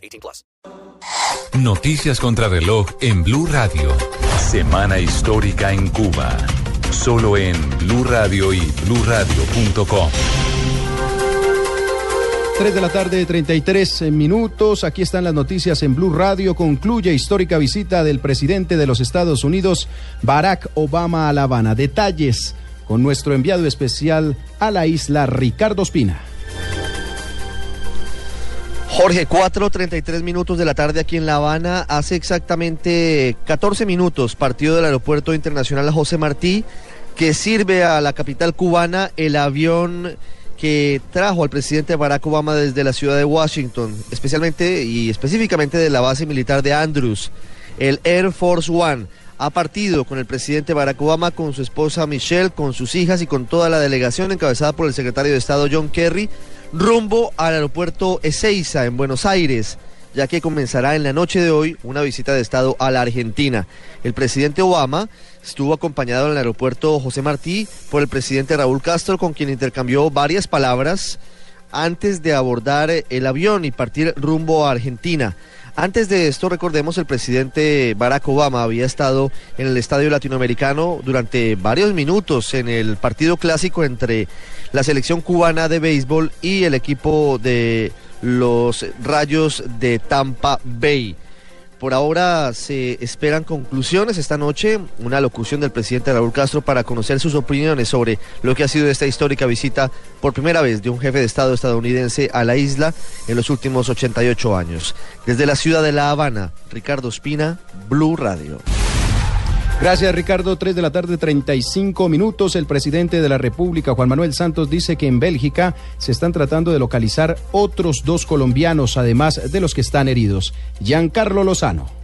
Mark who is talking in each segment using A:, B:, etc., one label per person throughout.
A: 18 plus.
B: Noticias contra reloj en Blue Radio. Semana histórica en Cuba. Solo en Blue Radio y BlueRadio.com.
C: 3 de la tarde, 33 minutos. Aquí están las noticias en Blue Radio. Concluye histórica visita del presidente de los Estados Unidos, Barack Obama, a La Habana. Detalles con nuestro enviado especial a la isla, Ricardo Espina.
D: Jorge, 4.33 minutos de la tarde aquí en La Habana. Hace exactamente 14 minutos partió del Aeropuerto Internacional José Martí, que sirve a la capital cubana el avión que trajo al presidente Barack Obama desde la ciudad de Washington, especialmente y específicamente de la base militar de Andrews, el Air Force One. Ha partido con el presidente Barack Obama, con su esposa Michelle, con sus hijas y con toda la delegación encabezada por el secretario de Estado John Kerry, rumbo al aeropuerto Ezeiza en Buenos Aires ya que comenzará en la noche de hoy una visita de Estado a la Argentina. El presidente Obama estuvo acompañado en el aeropuerto José Martí por el presidente Raúl Castro, con quien intercambió varias palabras antes de abordar el avión y partir rumbo a Argentina. Antes de esto, recordemos, el presidente Barack Obama había estado en el Estadio Latinoamericano durante varios minutos en el partido clásico entre la selección cubana de béisbol y el equipo de los Rayos de Tampa Bay. Por ahora se esperan conclusiones esta noche, una locución del presidente Raúl Castro para conocer sus opiniones sobre lo que ha sido esta histórica visita por primera vez de un jefe de Estado estadounidense a la isla en los últimos 88 años. Desde la ciudad de La Habana, Ricardo Espina, Blue Radio.
C: Gracias, Ricardo. Tres de la tarde, 35 minutos. El presidente de la República, Juan Manuel Santos, dice que en Bélgica se están tratando de localizar otros dos colombianos, además de los que están heridos. Giancarlo Lozano.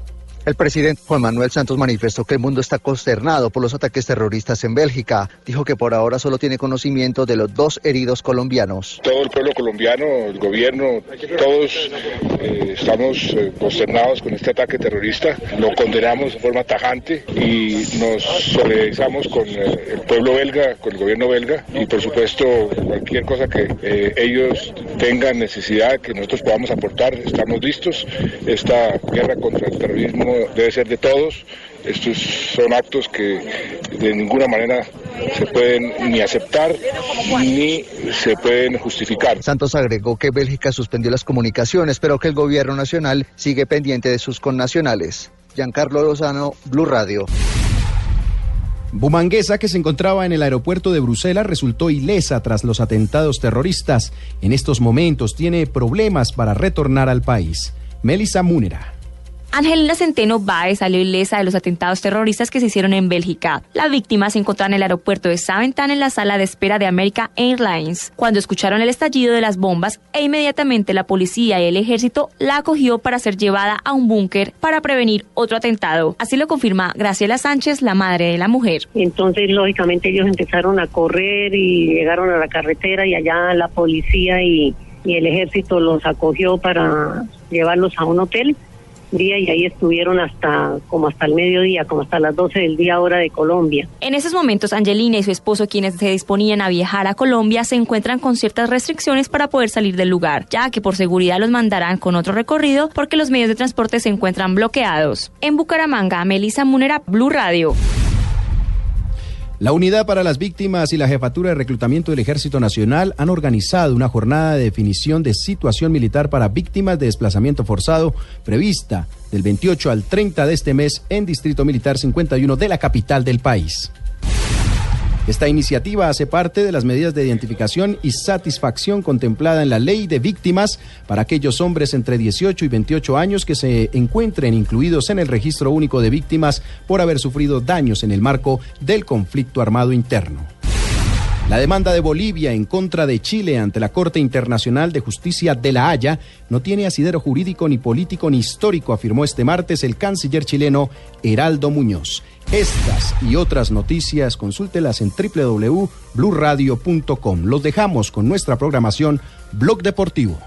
E: El presidente Juan Manuel Santos manifestó que el mundo está consternado por los ataques terroristas en Bélgica. Dijo que por ahora solo tiene conocimiento de los dos heridos colombianos.
F: Todo el pueblo colombiano, el gobierno, todos eh, estamos eh, consternados con este ataque terrorista. Lo condenamos de forma tajante y nos solidarizamos con eh, el pueblo belga, con el gobierno belga y por supuesto cualquier cosa que ellos tengan necesidad que nosotros podamos aportar, estamos listos. Esta guerra contra el terrorismo debe ser de todos. Estos son actos que de ninguna manera se pueden ni aceptar ni se pueden justificar.
E: Santos agregó que Bélgica suspendió las comunicaciones, pero que el gobierno nacional sigue pendiente de sus connacionales. Giancarlo Lozano, Blue Radio.
C: Bumanguesa, que se encontraba en el aeropuerto de Bruselas, resultó ilesa tras los atentados terroristas. En estos momentos tiene problemas para retornar al país. Melissa Múnera.
G: Angelina Centeno Baez salió ilesa de los atentados terroristas que se hicieron en Bélgica. La víctima se encontraba en el aeropuerto de Saventan en la sala de espera de America Airlines cuando escucharon el estallido de las bombas e inmediatamente la policía y el ejército la acogió para ser llevada a un búnker para prevenir otro atentado. Así lo confirma Graciela Sánchez, la madre de la mujer.
H: Entonces, lógicamente, ellos empezaron a correr y llegaron a la carretera y allá la policía y, y el ejército los acogió para llevarlos a un hotel día y ahí estuvieron hasta como hasta el mediodía, como hasta las 12 del día hora de Colombia.
G: En esos momentos, Angelina y su esposo, quienes se disponían a viajar a Colombia, se encuentran con ciertas restricciones para poder salir del lugar, ya que por seguridad los mandarán con otro recorrido porque los medios de transporte se encuentran bloqueados. En Bucaramanga, Melissa Munera, Blue Radio.
C: La Unidad para las Víctimas y la Jefatura de Reclutamiento del Ejército Nacional han organizado una jornada de definición de situación militar para víctimas de desplazamiento forzado prevista del 28 al 30 de este mes en Distrito Militar 51 de la capital del país. Esta iniciativa hace parte de las medidas de identificación y satisfacción contemplada en la ley de víctimas para aquellos hombres entre 18 y 28 años que se encuentren incluidos en el registro único de víctimas por haber sufrido daños en el marco del conflicto armado interno. La demanda de Bolivia en contra de Chile ante la Corte Internacional de Justicia de La Haya no tiene asidero jurídico ni político ni histórico, afirmó este martes el canciller chileno Heraldo Muñoz. Estas y otras noticias consúltelas en www.bluradio.com. Los dejamos con nuestra programación Blog Deportivo.